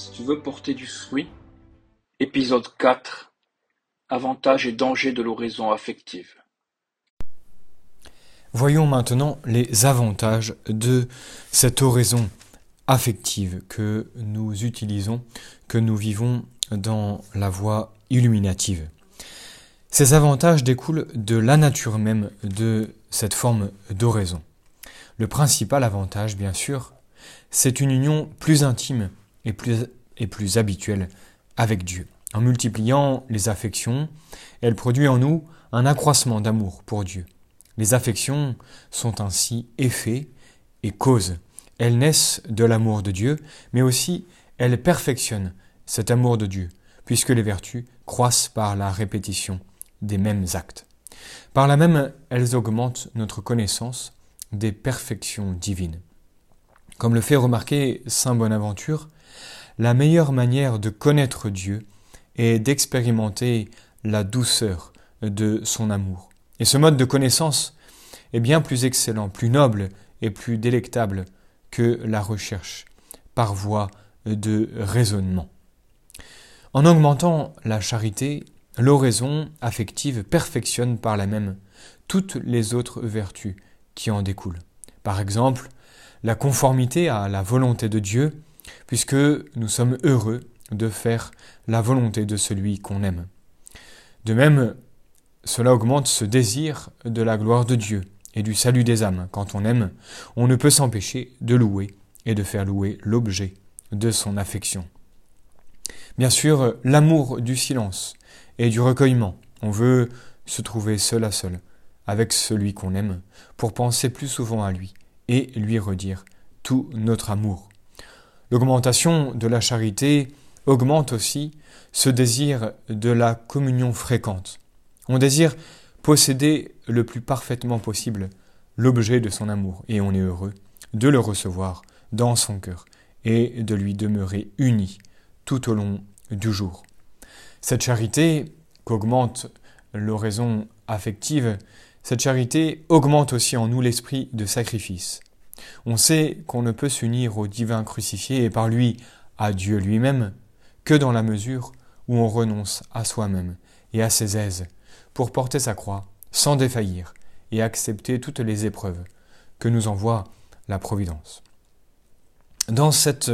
Si tu veux porter du fruit, épisode 4 Avantages et dangers de l'oraison affective. Voyons maintenant les avantages de cette oraison affective que nous utilisons, que nous vivons dans la voie illuminative. Ces avantages découlent de la nature même de cette forme d'oraison. Le principal avantage, bien sûr, c'est une union plus intime et plus, et plus habituelle avec Dieu. En multipliant les affections, elle produit en nous un accroissement d'amour pour Dieu. Les affections sont ainsi effet et cause. Elles naissent de l'amour de Dieu, mais aussi elles perfectionnent cet amour de Dieu, puisque les vertus croissent par la répétition des mêmes actes. Par là même, elles augmentent notre connaissance des perfections divines. Comme le fait remarquer Saint Bonaventure, la meilleure manière de connaître Dieu est d'expérimenter la douceur de son amour. Et ce mode de connaissance est bien plus excellent, plus noble et plus délectable que la recherche par voie de raisonnement. En augmentant la charité, l'oraison affective perfectionne par la même toutes les autres vertus qui en découlent. Par exemple, la conformité à la volonté de Dieu, puisque nous sommes heureux de faire la volonté de celui qu'on aime. De même, cela augmente ce désir de la gloire de Dieu et du salut des âmes. Quand on aime, on ne peut s'empêcher de louer et de faire louer l'objet de son affection. Bien sûr, l'amour du silence et du recueillement. On veut se trouver seul à seul avec celui qu'on aime pour penser plus souvent à lui et lui redire tout notre amour. L'augmentation de la charité augmente aussi ce désir de la communion fréquente. On désire posséder le plus parfaitement possible l'objet de son amour et on est heureux de le recevoir dans son cœur et de lui demeurer uni tout au long du jour. Cette charité qu'augmente l'oraison affective cette charité augmente aussi en nous l'esprit de sacrifice. On sait qu'on ne peut s'unir au divin crucifié et par lui à Dieu lui-même que dans la mesure où on renonce à soi-même et à ses aises pour porter sa croix sans défaillir et accepter toutes les épreuves que nous envoie la Providence. Dans cette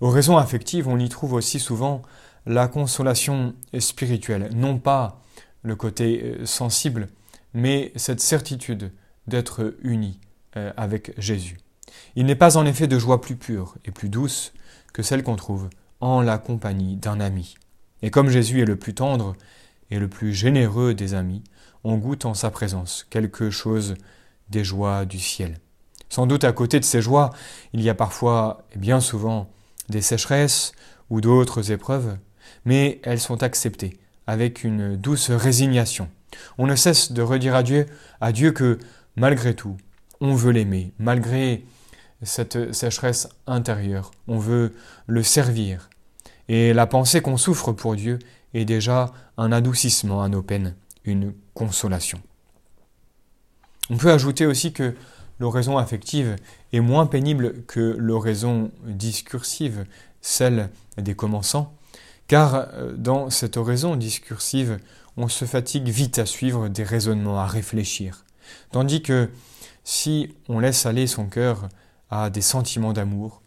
oraison affective, on y trouve aussi souvent la consolation spirituelle, non pas le côté euh, sensible, mais cette certitude d'être uni euh, avec Jésus. Il n'est pas en effet de joie plus pure et plus douce que celle qu'on trouve en la compagnie d'un ami. Et comme Jésus est le plus tendre et le plus généreux des amis, on goûte en sa présence quelque chose des joies du ciel. Sans doute à côté de ces joies, il y a parfois et bien souvent des sécheresses ou d'autres épreuves, mais elles sont acceptées avec une douce résignation on ne cesse de redire à Dieu, à Dieu que malgré tout, on veut l'aimer, malgré cette sécheresse intérieure, on veut le servir. Et la pensée qu'on souffre pour Dieu est déjà un adoucissement à nos peines, une consolation. On peut ajouter aussi que l'oraison affective est moins pénible que l'oraison discursive, celle des commençants, car euh, dans cette oraison discursive, on se fatigue vite à suivre des raisonnements, à réfléchir. Tandis que si on laisse aller son cœur à des sentiments d'amour,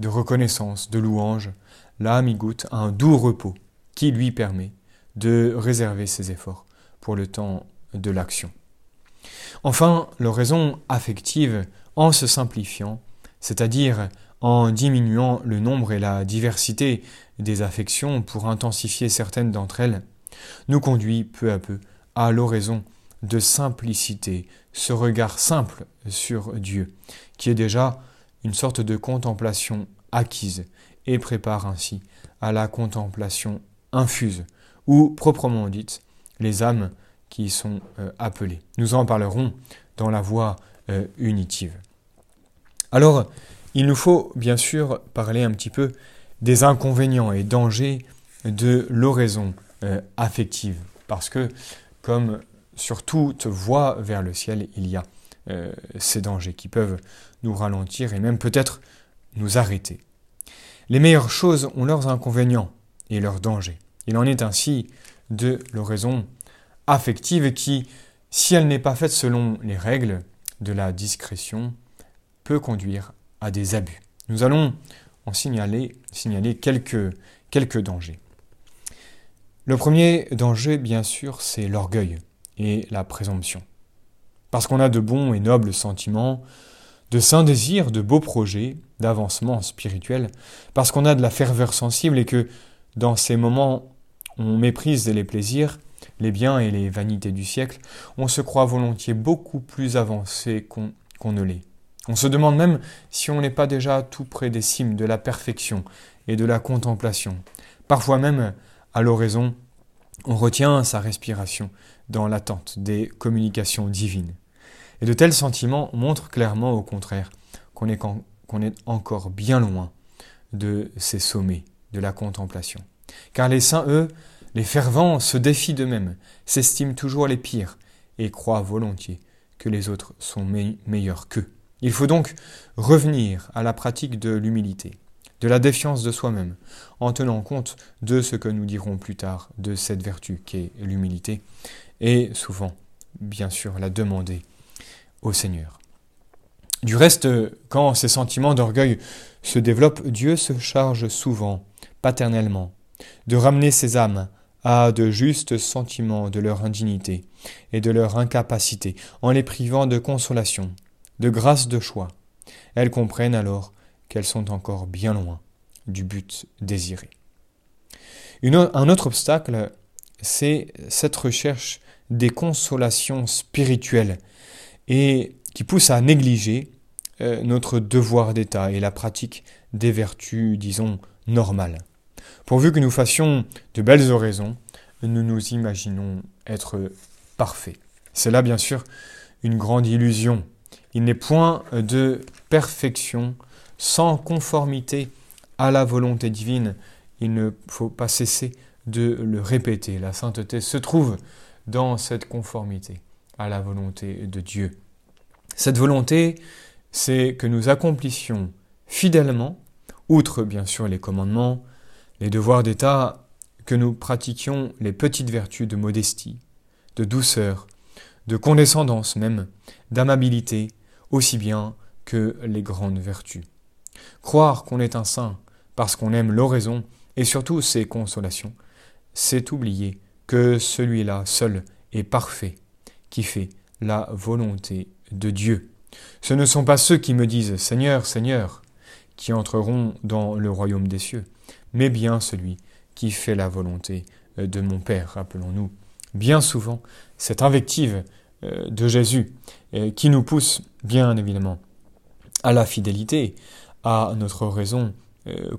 de reconnaissance, de louange, l'âme y goûte un doux repos qui lui permet de réserver ses efforts pour le temps de l'action. Enfin, l'oraison affective, en se simplifiant, c'est-à-dire en diminuant le nombre et la diversité des affections pour intensifier certaines d'entre elles, nous conduit peu à peu à l'oraison de simplicité, ce regard simple sur Dieu, qui est déjà une sorte de contemplation acquise et prépare ainsi à la contemplation infuse, ou proprement dite, les âmes qui y sont euh, appelées. Nous en parlerons dans la voie euh, unitive. Alors, il nous faut bien sûr parler un petit peu des inconvénients et dangers de l'oraison euh, affective. Parce que, comme sur toute voie vers le ciel, il y a euh, ces dangers qui peuvent nous ralentir et même peut-être nous arrêter. Les meilleures choses ont leurs inconvénients et leurs dangers. Il en est ainsi de l'oraison affective qui, si elle n'est pas faite selon les règles de la discrétion, peut conduire à des abus. Nous allons en signaler, quelques dangers. Le premier danger, bien sûr, c'est l'orgueil et la présomption. Parce qu'on a de bons et nobles sentiments, de saints désirs, de beaux projets, d'avancement spirituel, parce qu'on a de la ferveur sensible et que dans ces moments on méprise les plaisirs, les biens et les vanités du siècle, on se croit volontiers beaucoup plus avancé qu'on ne l'est. On se demande même si on n'est pas déjà tout près des cimes de la perfection et de la contemplation. Parfois même, à l'oraison, on retient sa respiration dans l'attente des communications divines. Et de tels sentiments montrent clairement au contraire qu'on est, est encore bien loin de ces sommets de la contemplation. Car les saints, eux, les fervents se défient d'eux-mêmes, s'estiment toujours les pires, et croient volontiers que les autres sont meilleurs qu'eux. Il faut donc revenir à la pratique de l'humilité, de la défiance de soi-même, en tenant compte de ce que nous dirons plus tard de cette vertu qu'est l'humilité, et souvent, bien sûr, la demander au Seigneur. Du reste, quand ces sentiments d'orgueil se développent, Dieu se charge souvent, paternellement, de ramener ces âmes à de justes sentiments de leur indignité et de leur incapacité, en les privant de consolation, de grâce de choix. Elles comprennent alors qu'elles sont encore bien loin du but désiré. un autre obstacle, c'est cette recherche des consolations spirituelles et qui pousse à négliger euh, notre devoir d'État et la pratique des vertus, disons, normales. Pourvu que nous fassions de belles oraisons, nous nous imaginons être parfaits. C'est là, bien sûr, une grande illusion. Il n'est point de perfection sans conformité à la volonté divine. Il ne faut pas cesser de le répéter. La sainteté se trouve dans cette conformité à la volonté de Dieu. Cette volonté, c'est que nous accomplissions fidèlement, outre bien sûr les commandements, les devoirs d'État, que nous pratiquions les petites vertus de modestie, de douceur, de condescendance même, d'amabilité, aussi bien que les grandes vertus. Croire qu'on est un saint parce qu'on aime l'oraison et surtout ses consolations, c'est oublier que celui-là seul est parfait, qui fait la volonté de Dieu. Ce ne sont pas ceux qui me disent Seigneur, Seigneur, qui entreront dans le royaume des cieux, mais bien celui qui fait la volonté euh, de mon Père, rappelons-nous. Bien souvent, cette invective euh, de Jésus euh, qui nous pousse, bien évidemment, à la fidélité, à notre raison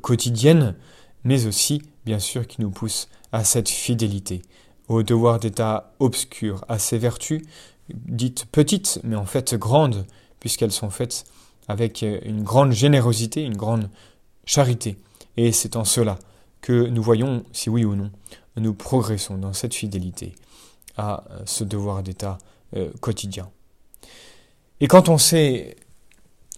quotidienne, mais aussi, bien sûr, qui nous pousse à cette fidélité, au devoir d'état obscur, à ces vertus dites petites, mais en fait grandes, puisqu'elles sont faites avec une grande générosité, une grande charité. Et c'est en cela que nous voyons si oui ou non nous progressons dans cette fidélité à ce devoir d'état euh, quotidien. Et quand on sait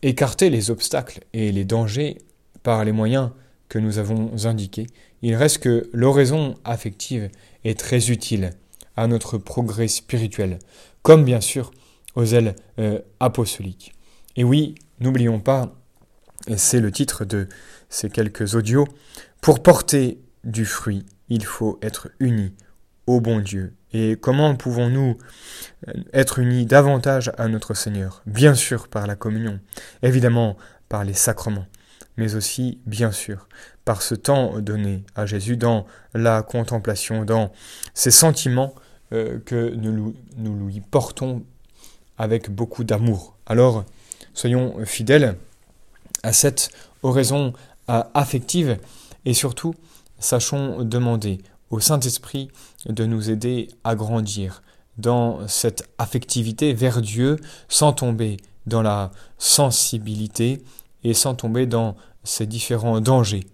écarter les obstacles et les dangers par les moyens que nous avons indiqués, il reste que l'oraison affective est très utile à notre progrès spirituel, comme bien sûr aux ailes euh, apostoliques. Et oui, n'oublions pas, c'est le titre de ces quelques audios, pour porter du fruit, il faut être unis au bon Dieu. Et comment pouvons-nous euh, être unis davantage à notre Seigneur? Bien sûr par la communion, évidemment par les sacrements, mais aussi, bien sûr, par ce temps donné à Jésus dans la contemplation, dans ces sentiments euh, que nous, nous lui portons avec beaucoup d'amour. Alors, soyons fidèles à cette oraison affective et surtout, sachons demander au Saint-Esprit de nous aider à grandir dans cette affectivité vers Dieu sans tomber dans la sensibilité et sans tomber dans ces différents dangers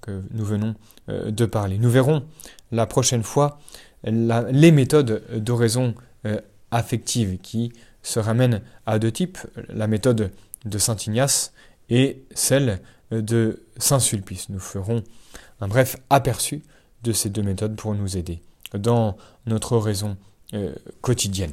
que nous venons euh, de parler. Nous verrons la prochaine fois les méthodes d'oraison euh, affective qui se ramènent à deux types, la méthode de Saint Ignace et celle de Saint-Sulpice. Nous ferons un bref aperçu de ces deux méthodes pour nous aider dans notre oraison euh, quotidienne.